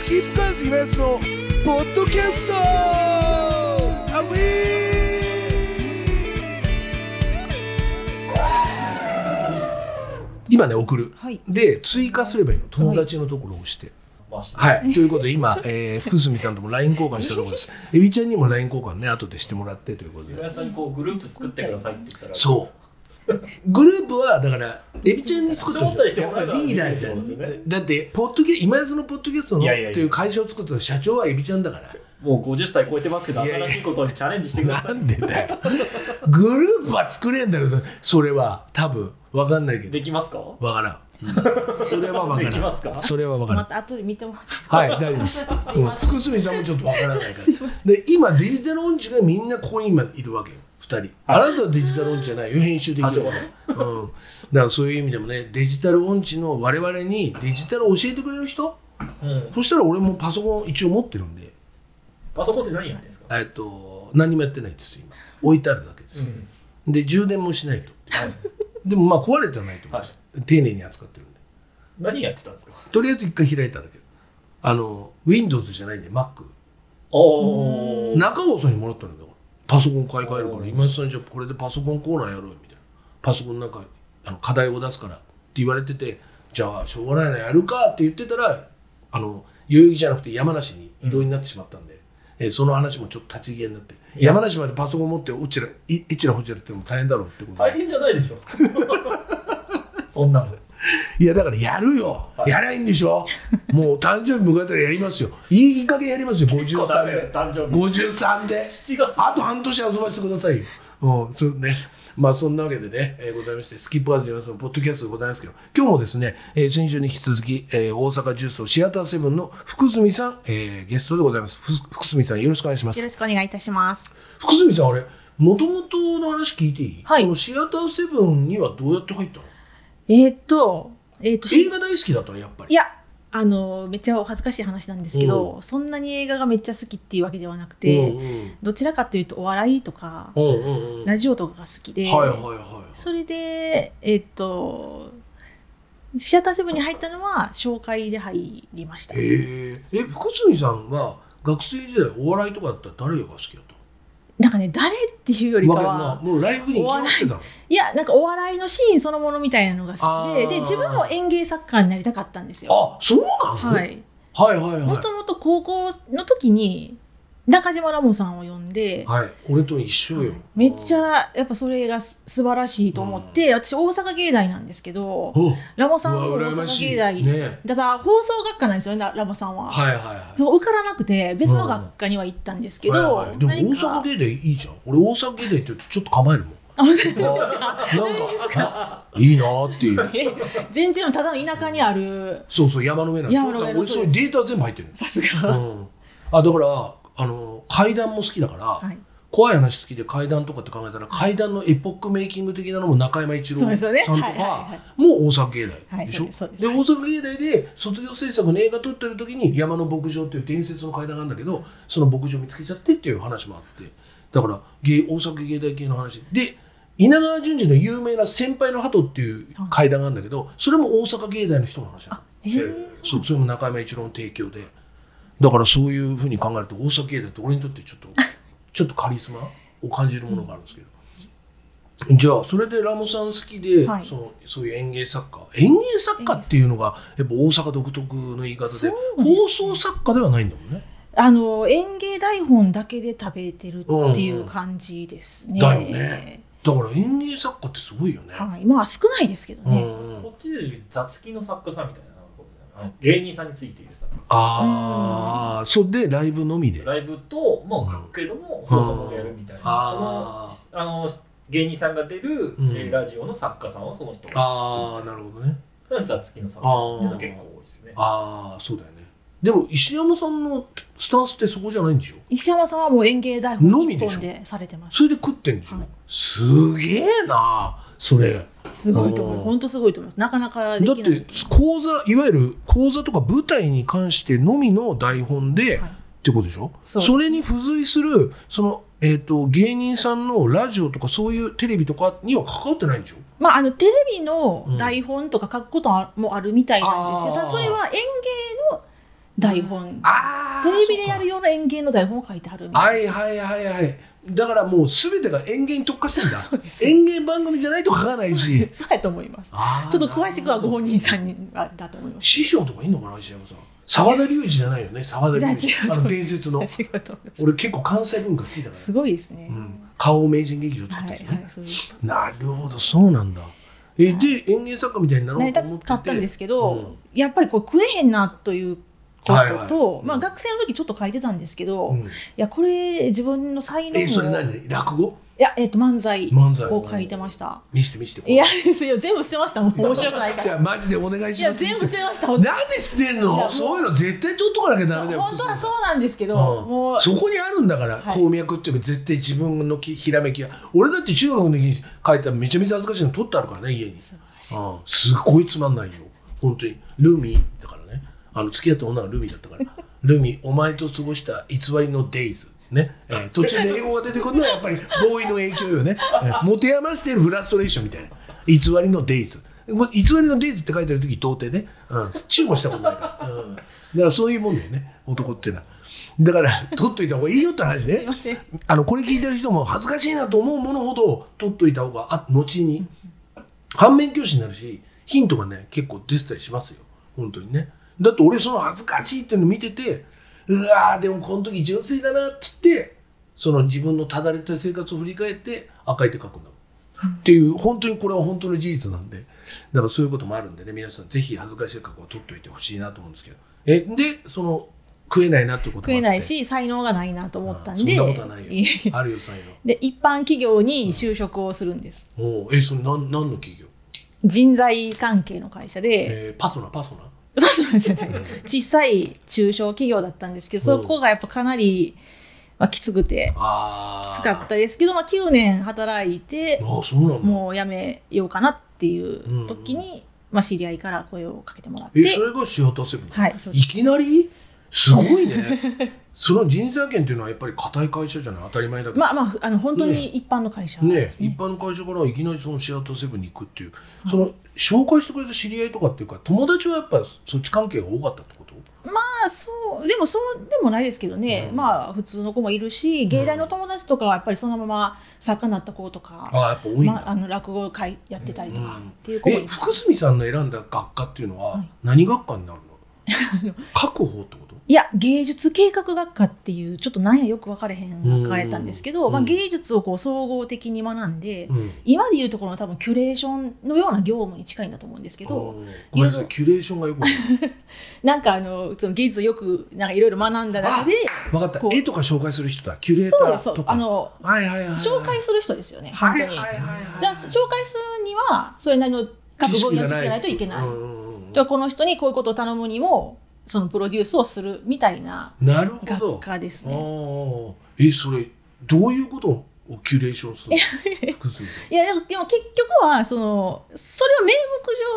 スキップカーズイベントのポッドキャスト。アウィ今ね送る、はい。で追加すればいいの。友達のところを押して、ましてはい、ということで今、えー福住さんとも LINE 交換したところです。エビちゃんにも LINE 交換ね後でしてもらってということで。浦安さんにこうグループ作ってくださいって言ったら。そうグループはだからエビちゃんに作った招待してもらうからリーダーじゃいいってことですよねんだってポッドキャ今安のポッドキャストのいやいやいや。っていう会社を作った社長はエビちゃんだから。もう50歳超えてますけどいやいや。新しいことにチャレンジしてくださないんでだよ。グループは作れんだけどそれは多分分かんないけど。できますか？分からん。それは分からん。ますか？それは分からん。また後で見てもらってはい、大丈夫です。うん福住さんもちょっとわからないから。で、今デジタル音痴がみんなここに今いるわけよ。二人。あなたはデジタル音痴じゃないよ。編集できるから。うん。だからそういう意味でもね、デジタル音痴の我々にデジタルを教えてくれる人？うんそしたら俺もパソコン一応持ってるんで、パソコンって何やってんですか？えっと何もやってないです今。置いてあるだけです。で充電もしないと。はいでもまあ壊れてはないと思います。丁寧に扱ってるんで。何やってたんですか？とりあえず一回開いただけ。あの Windows じゃないんで Mac。おお中尾さんにもらったんだよパソコン買い替えるから今井さんじゃあこれでパソコンコーナーやろうよみたいな。パソコンなんかあの課題を出すからって言われててじゃあしょうがないなやるかって言ってたらあの代々木じゃなくて山梨に移動になってしまったんで、えーその話もちょっと立ち消えになって山梨までパソコン持っておちらいえちらほちらっても大変だろうってことで。大変じゃないでしょ。そんなのいやだからやるよ、はい。やりゃいいんでしょ？もう誕生日迎えたらやりますよ。いい加減やりますよ。構ダメよ53で。誕生日。53で。7月。あと半年遊ばせてくださいよ。うん、そうね。まあそんなわけでね、えーございまして、スキップアーズのポッドキャストでございますけど、今日もですね、えー先週に引き続き、えー大阪ジュースシアターセブンの福住さん、えーゲストでございます。ふ福住さんよろしくお願いします。よろ。しくお願いいたします。福住さん、あれ、もともとの話聞いていい？はい。このシアターセブンにはどうやって入ったの？えーっと、えーっと、映画大好きだったの、やっぱり。いや、あの、めっちゃお恥ずかしい話なんですけど、そんなに映画がめっちゃ好きっていうわけではなくて、うんうんどちらかというとお笑いとか、うんうんうん。ラジオとかが好きで、はいはいはい。それで、えーっと、シアターセブンに入ったのは紹介で入りました。へえ。え、福住さんは学生時代お笑いとかだったら誰が好きだったなんかね、誰っていうよりかはあ、、もうライブに。いや、なんかお笑いのシーンそのものみたいなのが好きで、で、自分も演芸作家になりたかったんですよ。あ、そうなの？はい。はいはいはい。もともと高校の時に中島ラモさんを呼んで、はい、俺と一緒よ。めっちゃやっぱそれがす素晴らしいと思って、私大阪芸大なんですけどおラモさんも大阪芸大、ねだから放送学科なんですよねララモさんは、はいはいはい。そう受からなくて別の学科には行ったんですけど、はいはいでも大阪芸大いいじゃん。俺大阪芸大って言うとちょっと構えるもん。あ本当ですかなんか いいなーっていう。え 全然ただの田舎にあるそうそう山の上なんでしょ。山そういうデータ全部入ってるさすの。が、うん。あだからあの階段も好きだから、はい。怖い話好きで階段とかって考えたら階段のエポックメイキング的なのも中山一郎さんとかはもう大阪芸大はいでしょ、そうで大阪芸大で卒業制作の映画撮ってる時に山の牧場っていう伝説の階段があるんだけどその牧場見つけちゃってっていう話もあって。だから芸大阪芸大系の話。で稲川淳二の有名な先輩の鳩っていう階段があるんだけどそれも大阪芸大の人の話なの。えー。そうそれも中山一郎の提供でだからそういうふうに考えると大阪芸大って俺にとってちょっと ちょっとカリスマを感じるものがあるんですけど、じゃあそれでラモさん好きで、はい。そのそういう演芸作家。演芸作家っていうのがやっぱ大阪独特の言い方でね。放送作家ではないんだもんね。あの演芸台本だけで食べてるっていう感じですね。だよね。だから演芸作家ってすごいよね。はい、まあ少ないですけどね。うんこっちでいう雑記の作家さんみたいな芸人さんについているああ、それでライブのみで。ライブとも書くけども放送もやるみたいな、あそのあの芸人さんが出る、うん。えーラジオの作家さんはその人がああ、なるほどね。雑記の作家っていうのは結構多いですね。ああ、そうだよね。でも石山さんのスタンスってそこじゃないんでしょ？石山さんはもう演芸台本のみでされてます。それで食ってんでしょ、はい。すげえなそれ。すごいと思う。んう。本当すごいと思います。なかなかでだっ。て講座いわゆる講座とか舞台に関してのみの台本で、はい。ってことでしょ？そうれに付随するその、えー、と芸人さんのラジオとかそういうテレビとかには関わってないんでしょ？まああのテレビの台本とか書くこともあるみたいなんですよ。うんそれは演芸の台本。ああテレビでやるような演芸の台本を書いてはるみたいな。はいはいはいはいだからもう全てが演芸に特化してんだ。演芸番組じゃないと書かないし。そうやと思います。ちょっと詳しくはご本人さんにはだと思います。師匠とかいんのかな石山さん。沢田隆二じゃないよね。沢田隆二。あの伝説の。俺結構関西文化好きだから。すごいですね、うん、顔名人劇場作はいった人ね、はいそういうなるほどそうなんだ。えで演芸作家みたいになろうと思ってて。かったんですけど、うん。やっぱりこれ食えへんなということと、はいはい。うん。まあ、学生の時ちょっと書いてたんですけど、いうん。やこれ自分の才能それ何？落語？いや、えっと漫才漫才。を書いてました。見して見していやですよ全部捨てました。も う面白くないから。じゃあマジでお願いいします。や全部捨てましたなんで捨てんの？そういうの絶対取っとかなきゃダメだよ本当はそうなんですけど、うん。もう。そこにあるんだから、はい。鉱脈っていうか絶対自分のきひらめきが俺だって中学の時に書いためちゃめちゃ恥ずかしいの取ってあるからね家に。素晴らしい。うん。すごいつまんないよ。本当に。ルミだから。ねあの付き合った女がルミだったから。ルミお前と過ごした偽りのデイズ。ね、えー途中で英語が出てくるのはやっぱりボーイの影響よね、えー持て余してるフラストレーションみたいな。偽りのデイズ。偽りのデイズって書いてある時童貞ね、うん、チューもしたことないから、うん、だからそういうもんだよね。男ってのは。だから取っといた方がいいよって話ね。あのこれ聞いてる人も恥ずかしいなと思うものほど取っといた方があ後に反面教師になるしヒントがね結構出てたりしますよ。本当にねだって俺その恥ずかしいっていうの見ててうわーでもこの時純粋だなっつってその自分のただれた生活を振り返って赤い手書くんだもんっていう本当にこれは本当の事実なんでだからそういうこともあるんでね皆さんぜひ恥ずかしい過去を取っておいてほしいなと思うんですけど。えでその食えないなってこと食えないし才能がないなと思ったんで。そんなことはないよ。あるよ才能。で一般企業に就職をするんです。おうえそれ何何の企業、人材関係の会社で、えー、パソナパソナまあそうじゃないです小さい中小企業だったんですけどそこがやっぱかなり、まあ、きつくてあきつかったですけど、まあ、9年働いてああそうなんだ。もう辞めようかなっていう時に、まあ、知り合いから声をかけてもらって。えそれがシアターセブンはいいきなり？すごいね その人材権っていうのはやっぱり硬い会社じゃない？当たり前だけど、まあまああの本当に一般の会社ね。ね一般の会社からいきなりそのシアターセブンに行くっていう、その紹介してくれた知り合いとかっていうか友達はやっぱそっち関係が多かったってこと？まあそうでもそうでもないですけどね、うん。まあ普通の子もいるし芸大の友達とかはやっぱりそのまま作家になった子とか、ああやっぱ多いまあ、あの落語会やってたりとかうん。っていう子もいえます、福住さんの選んだ学科っていうのははい。何学科になるの 確保ってこと？いや芸術計画学科っていうちょっとなんやよく分かれへん学科やったんですけど、まあ、うん芸術をこう総合的に学んで、うん。今でいうところの多分キュレーションのような業務に近いんだと思うんですけど、うんごめんなさいキュレーションがよく なんかあのその芸術をよくなんかいろいろ学んだ中で分かった。絵とか紹介する人だ。キュレーターとか。あのはいはいはいはい。紹介する人ですよね、はい本当に。はいはい。はいだから紹介するにはそれなりの各分野知識がないといけない。うんうんうんでこの人にこういうことを頼むにもそのプロデュースをするみたいななるほど。学科ですね。えそれどういうことをキュレーションするいやでもでも結局はそのそれは名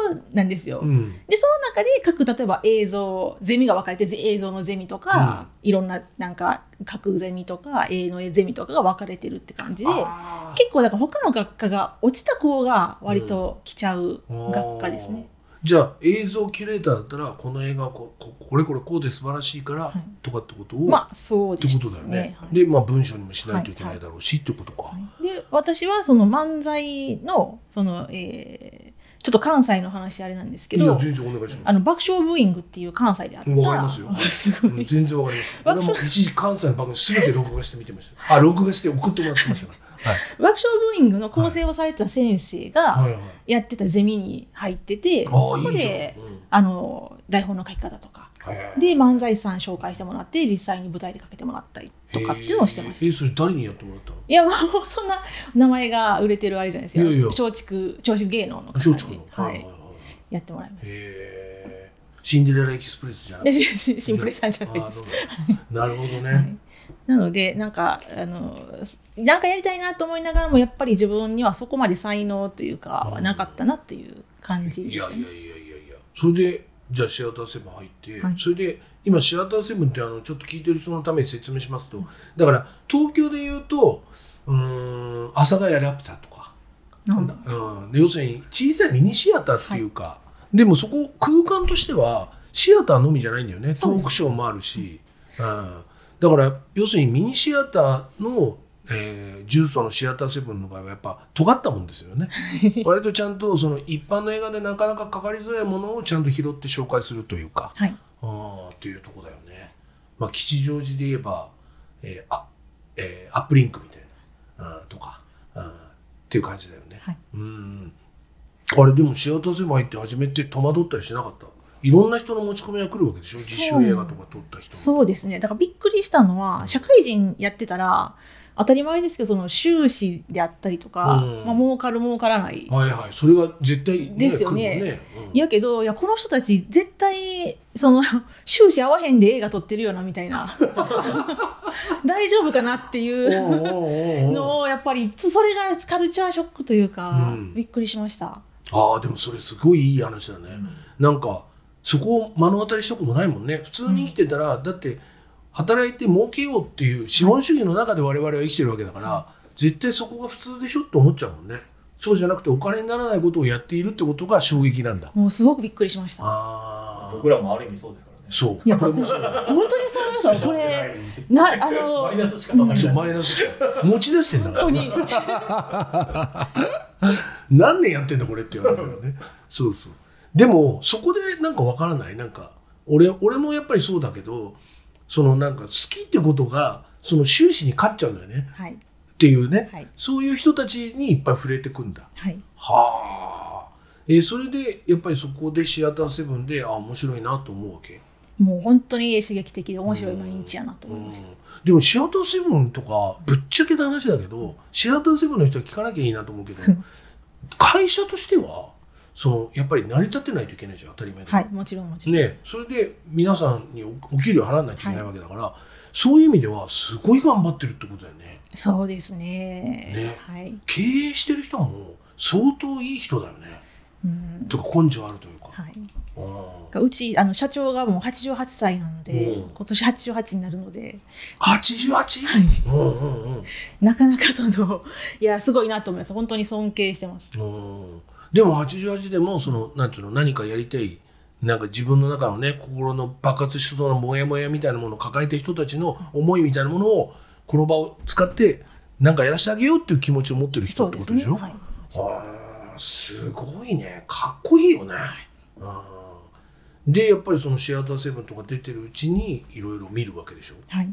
目上なんですよ。んうん。でその中で各例えば映像ゼミが分かれて映像のゼミとか、いろんななんか各ゼミとか映のゼミとかが分かれてるって感じで結構だから他の学科が落ちた子が割と来ちゃう学科ですね。じゃあ映像キュレーターだったらこの映画はこここれこれこうで素晴らしいから、い。とかってことを、まあそうってですことだよね。はいでまあ文章にもしないといけないだろうし、ってことか。で私はその漫才のその、えーちょっと関西の話あれなんですけどいや全然お願いしまあの爆笑ブーイングっていう関西であった。わかりますよ。す全然わかります。俺も一時関西の番組すべて録画して見てました。あ録画して送ってもらってましたから。はい爆笑ブーイングの構成をされてた先生はいがはい。やってたゼミに入ってて、あそこであの台本の書き方とかで漫才師さん紹介してもらって実際に舞台でかけてもらったりとかっていうのをしてましたえそれ誰にやってもらったの？いやもうそんな名前が売れてるあれじゃないですかいやいや松竹松竹芸能の松竹の。はい。やってもらいました。シンデレラエキスプレスじゃなくでて。シ シンプレさんじゃないです。なるほどね。はい。なのでなんかあのなんかやりたいなと思いながらもやっぱり自分にはそこまで才能というかはなかったなっていう感じいでしたね。やいやいやいやいや。それでじゃあシアターセブン入って、はい。それで今シアターセブンってあのちょっと聞いてる人のために説明しますと、だから東京で言うとうーん阿佐ヶ谷ラピュタとか、うん。うん、で要するに小さいミニシアターっていうか、でもそこ空間としてはシアターのみじゃないんだよね。トークショーもあるし、うん、だから要するにミニシアターの、えー、重曹のシアターセブンの場合はやっぱ尖ったもんですよね。割とちゃんとその一般の映画でなかなかかかりづらいものをちゃんと拾って紹介するというか。はい。あーっていうとこだよね。まあ、吉祥寺で言えば、えーあえーアップリンクみたいな、あーとか、あーっていう感じだよね。はい。うんあれでもシアターセブン入って初めて戸惑ったりしなかった？いろんな人の持ち込みが来るわけでしょ？自主映画とか撮った人もそうですね。だからびっくりしたのは社会人やってたら当たり前ですけどその収支であったりとか、うん。まあ儲かる儲からない。はいはい。それが絶対、ね、ですよね。ね。うん。やけどいやこの人たち絶対その収支合わへんで映画撮ってるよなみたいな。大丈夫かなっていう。のをやっぱりそれがカルチャーショックというか、うん。びっくりしました。ああでもそれすごいいい話だね、なんかそこを目の当たりしたことないもんね。普通に生きてたら、だって働いて儲けようっていう資本主義の中で我々は生きてるわけだから、絶対そこが普通でしょって思っちゃうもんね。そうじゃなくてお金にならないことをやっているってことが衝撃なんだ。もうすごくびっくりしました。僕らもある意味そうですか。そう。いやこれもそう。本当にそう思いました。これ なあのマイナスしか。マイナスしか持ち出してんだから。本当に。何年やってんだこれって言われるよね。そうそう。でもそこでなんかわからない。なんか俺俺もやっぱりそうだけどそのなんか好きってことがその終始に勝っちゃうんだよね。はい。っていうね、はい。そういう人たちにいっぱい触れてくんだ。はい。はあ、えーそれでやっぱりそこでシアターセブンであ面白いなと思うわけ？もう本当に刺激的で面白い毎日やなと思いました。でもシアターセブンとかぶっちゃけた話だけどシアターセブンの人は聞かなきゃいいなと思うけど会社としてはそのやっぱり成り立てないといけないじゃん当たり前だけどはいもちろんもちろん。ね、それで皆さんにおお給料払わないといけないわけだから、そういう意味ではすごい頑張ってるってことだよね。そうですね。ね。はい。経営してる人も相当いい人だよね。うん。とか根性あるというか、はい。うんうちあの社長がもう88歳なので、うん今年88になるので、88? はいうんうんうんなかなかそのいやすごいなと思います。本当に尊敬してます。うんでも88でもそのなんていうの何かやりたいなんか自分の中のね心の爆発しそうなモヤモヤみたいなものを抱えてる人たちの思いみたいなものをこの場を使ってなんかやらせてあげようっていう気持ちを持ってる人。ってことでしょ？はい。すごいねかっこいいよね、あーでやっぱりそのシアターセブンとか出てるうちにいろいろ見るわけでしょ？はい。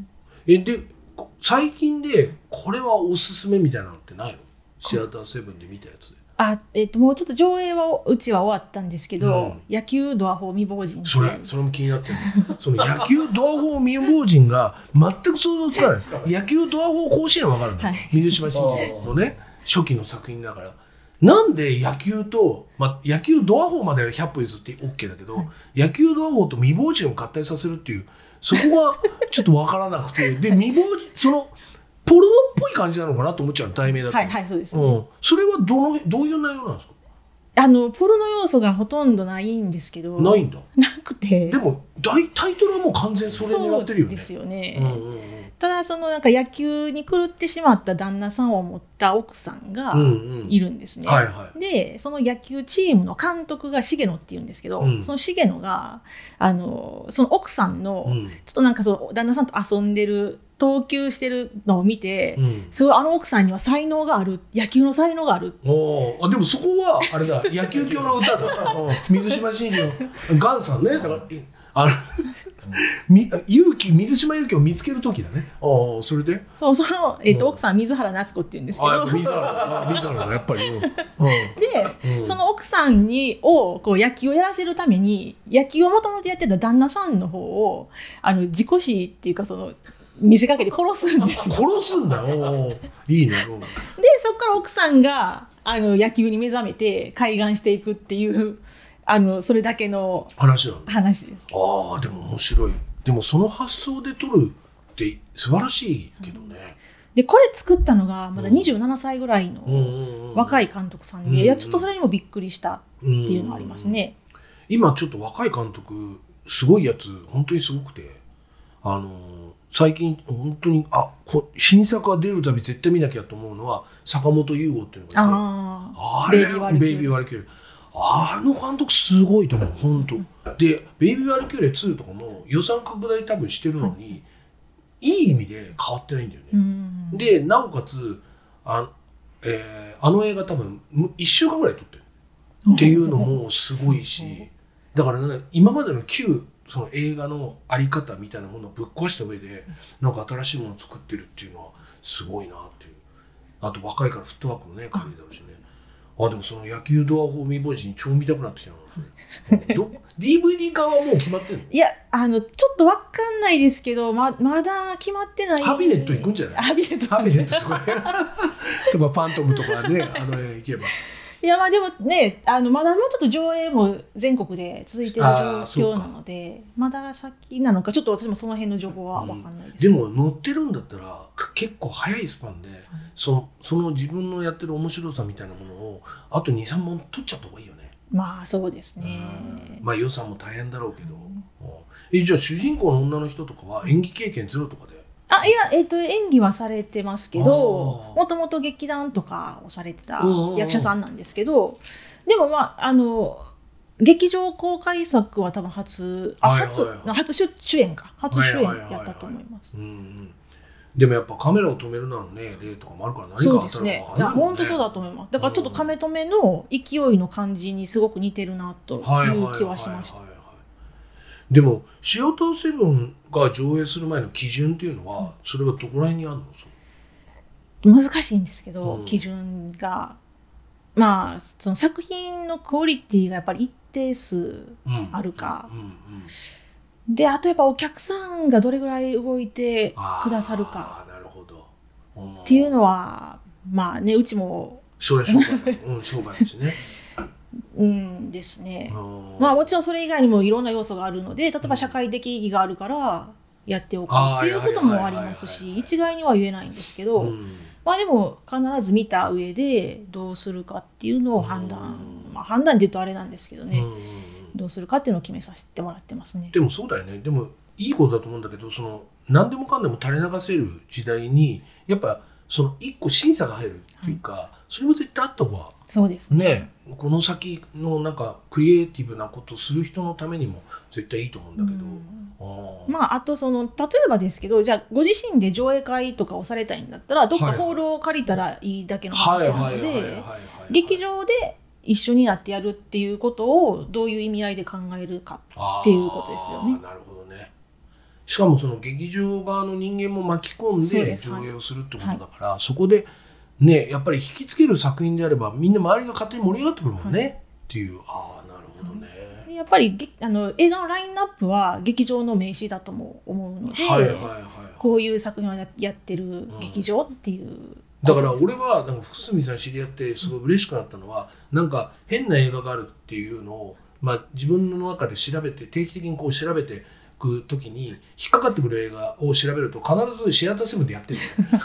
えでこ最近でこれはおすすめみたいなのってないの？シアターセブンで見たやつで。あえっともうちょっと上映はうちは終わったんですけど、うん。野球ドアホ未亡人ってそれそれも気になってるその野球ドア法未亡人が全く想像つかない。野球ドア法甲子園わかるんだ、はい。水島新司のね初期の作品だからなんで野球と、まあ、野球ドア法までは100歩譲って OK だけど、野球ドア法と未亡人を合体させるっていうそこがちょっとわからなくて。で未亡人そのポルノっぽい感じなのかなと思っちゃう題名だと、はいはいそうです、うん、それはどのどういう内容なんですか？あのポルノ要素がほとんどないんですけどないんだ。なくて。でも大タイトルはもう完全にそれになってるよね。そうですよね、うんうんうんただそのなんか野球に狂ってしまった旦那さんを持った奥さんがいるんですね。でその野球チームの監督が重野っていうんですけど、うん。その重野があのその奥さんの、うん。ちょっとなんかその旦那さんと遊んでる投球してるのを見て、うん。すごいあの奥さんには才能がある野球の才能があるおー。あでもそこはあれだ。野球教の歌だ。うん。水島新司のガンさんね。だからえあのみ勇気水島勇気を見つける時だね。ああそれで？そうその、えっとうん。奥さん水原夏子っていうんですけど。あ水原あ水原だやっぱり。うん。うんで、うん。その奥さんにをこう野球をやらせるために野球をもともとやってた旦那さんの方をあの自己死っていうかその見せかけて殺すんですよ。殺すんだ？よいいね。うん。でそこから奥さんがあの野球に目覚めて開眼していくっていうあのそれだけの話話です。ああでも面白い。でもその発想で撮るって素晴らしいけどね。でこれ作ったのがまだうん。27歳ぐらいのうんうんうん。若い監督さんで、うんいやちょっとそれにもびっくりしたっていうのがありますね。今ちょっと若い監督すごいやつ本当にすごくて。あのー最近本当にあこ新作が出るたび絶対見なきゃと思うのは坂本優吾っていうのがあああれベイビーワルキュあの監督すごいと思う本当。で「ベイビー・ワルキューレ2」とかも予算拡大多分してるのに、い、い意味で変わってないんだよね、うん。でなおかつあ,、えーあの映画多分1週間ぐらい撮ってる。っていうのもすごいしだ。からね今までの旧その映画のあり方みたいなものをぶっ壊した上でなんか新しいものを作ってるっていうのはすごいなっていう。あと若いからフットワークもね軽いだろうしねあでもその野球ドアホーミーボイジン超見たくなってきたな。ど DVD 化はもう決まってんの？いやあのちょっとわかんないですけどままだ決まってない。ハビネット行くんじゃない？ハビネット。ハビネットとかね。とかファントムとかねあの辺行けば。いやまあでもねあのまだもうちょっと上映も全国で続いてる状況なのでまだ先なのかちょっと私もその辺の情報はわかんないです。でも乗ってるんだったらか結構早いスパンで、そのその自分のやってる面白さみたいなものをあと23本取っちゃった方がいいよね、まあそうですね。まあ予算も大変だろうけど、うん。えじゃあ主人公の女の人とかは演技経験ゼロとかで？あいや、えっと演技はされてますけどもともと劇団とかをされてた役者さんなんですけどでもまああの劇場公開作は多分初あはいはい初、はい。初主主演か。初主演はいはいはいはいやったと思います。うんうんでもやっぱカメラを止めるなのね例とかもあるから何そうですね。か分。かんないや本当そうだと思います。だからちょっとカメ止めの勢いの感じにすごく似てるなとはいはいはいはいいう気はしました。でも「シアターセブン」が上映する前の基準っていうのはそれはどこら辺にあるの？難しいんですけど、うん。基準がまあその作品のクオリティがやっぱり一定数うん。あるか。うんうんであとやっぱお客さんがどれぐらい動いてくださるか。なるほど。っっていうのはまあねうちも。それは商売だうん商売だしね。うんですね。ままあもちろんそれ以外にもいろんな要素があるので例えば社会的意義があるからやっておこうっていうこともありますし一概には言えないんですけど、うん。まあでも必ず見た上でどうするかっていうのを判断、うん。まあ判断って言うとあれなんですけどね、うんどうするかっていうのを決めさせてもらってますね。でもそうだよね。でもいいことだと思うんだけどその何でもかんでも垂れ流せる時代にやっぱその一個審査が入るっていうか、それも絶対あった方がそうですね。ねこの先のなんかクリエイティブなことする人のためにも絶対いいと思うんだけど、あーまあ、あとその例えばですけどじゃあご自身で上映会とかをされたいんだったらどっかはいホールを借りたらいいだけのはい話なのはいはいはいはいではい。劇場で一緒になってやるっていうことをどういう意味合いで考えるかっていうことですよね。なるほどね。しかもその劇場側の人間も巻き込んで上映をするってことだからそ,、こでねやっぱり引きつける作品であればみんな周りが勝手に盛り上がってくるもんね、っていう。ああなるほどね、やっぱりげあの映画のラインナップは劇場の名刺だとも思うので、はいはいはい。こういう作品をややってる劇場っていうだから俺はなんか福住さん知り合ってすごい嬉しくなったのはなんか変な映画があるっていうのを、まあ、自分の中で調べて定期的にこう調べていく時に引っかかってくる映画を調べると必ずシアターセブンでやってる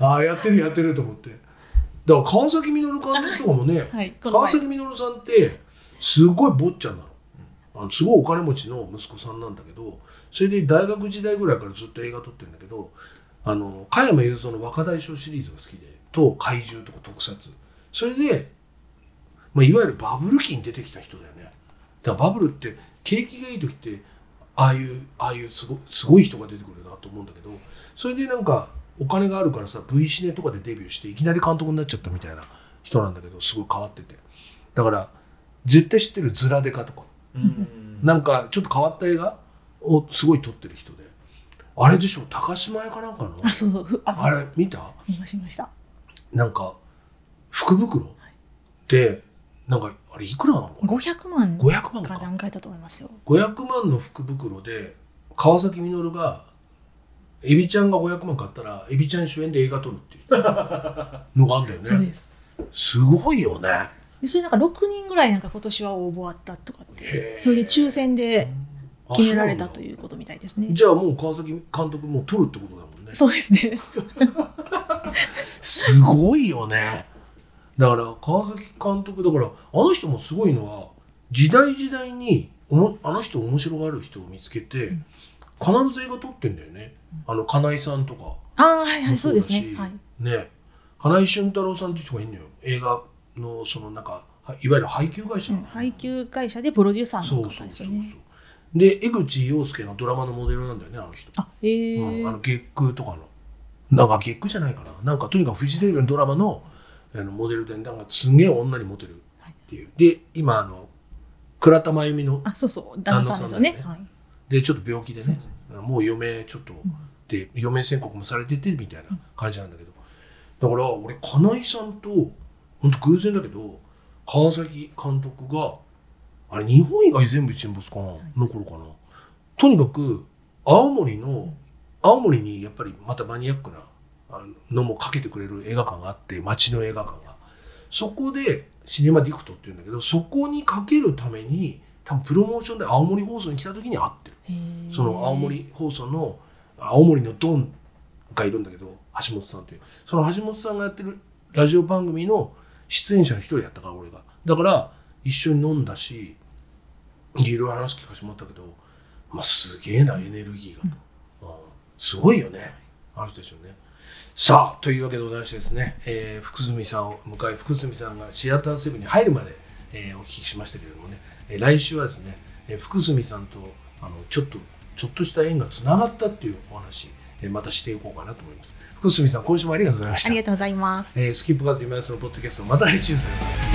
ああやってるやってると思って。だから川崎稔監督とかもね、はい川崎稔さんってすごい坊ちゃんなの。あのすごいお金持ちの息子さんなんだけどそれで大学時代ぐらいからずっと映画撮ってるんだけどあの加山雄三の若大将シリーズが好きでと怪獣とか特撮。それで、まあ、いわゆるバブル期に出てきた人だよね。だからバブルって景気がいい時ってああいうああいうすごすごい人が出てくるなと思うんだけどそれでなんかお金があるからさ V シネとかでデビューしていきなり監督になっちゃったみたいな人なんだけどすごい変わってて。だから絶対知ってるズラデカとか。うん。なんかちょっと変わった映画をすごい撮ってる人で。あれでしょ高島屋かなんかの？あそうそう。ふああれ見た？見ましたなんか福袋？でなんかあれいくらなのかな？500万500万か。か段階だと思いますよ。500万の福袋で川崎稔がエビちゃんが500万買ったらエビちゃん主演で映画撮るっていう。のがあるんだよね。そうです。すごいよね。でそれなんか6人ぐらいなんか今年は応募あったとかってそれで抽選であ決められたということみたいですね。じゃあもう川崎監督もう撮るってことだもんね。そうですね。すごいよね。だから川崎監督だからあの人もすごいのは時代時代におもあの人面白がる人を見つけて、必ず映画撮ってんだよね、あの金井さんとか。ああはいはいもそうですね。はい。ね。金井俊太郎さんっていう人がいるのよ。映画のそのなんかはいわゆる配給会社、うん配給会社でプロデューサーそうのそうそうそう方ですよね。で江口洋介のドラマのモデルなんだよねあの人、あ、へえうん、あの月空とかの。なんか月空じゃないかな。なんかとにかくフジテレビのドラマのあのモデルでなんかすんげえ女にモテるっていう、で今あの倉田真由美のあ、そうそう、旦那さんですよね。旦那はい。でちょっと病気でね。もう余命ちょっと、で余命宣告もされててみたいな感じなんだけど。だから俺金井さんと本当偶然だけど川崎監督があれ日本以外全部沈没かな、の頃かな？とにかく青森の青森にやっぱりまたマニアックなあのもかけてくれる映画館があって街の映画館が。そこでシネマディクトっていうんだけどそこにかけるために多分プロモーションで青森放送に来た時に会ってる。その青森放送の青森のドンがいるんだけど橋本さんという。その橋本さんがやってるラジオ番組の出演者の一人やったから俺が。だから一緒に飲んだしいろいろ話聞かせてもらったけど、まあ、すげえなエネルギーがと、うん。すごいよね。あの人たちのね。さあというわけでございましてですね、えー福住さんを迎え福住さんがシアターセブンに入るまで、えーお聞きしましたけれどもね、えー来週はですね、えー福住さんとあのちょっとちょっとした縁がつながったっていうお話、えーまたしていこうかなと思います。福住さん今週もありがとうございました。ありがとうございます。えースキップカーズ今安のポッドキャストまた来週ですね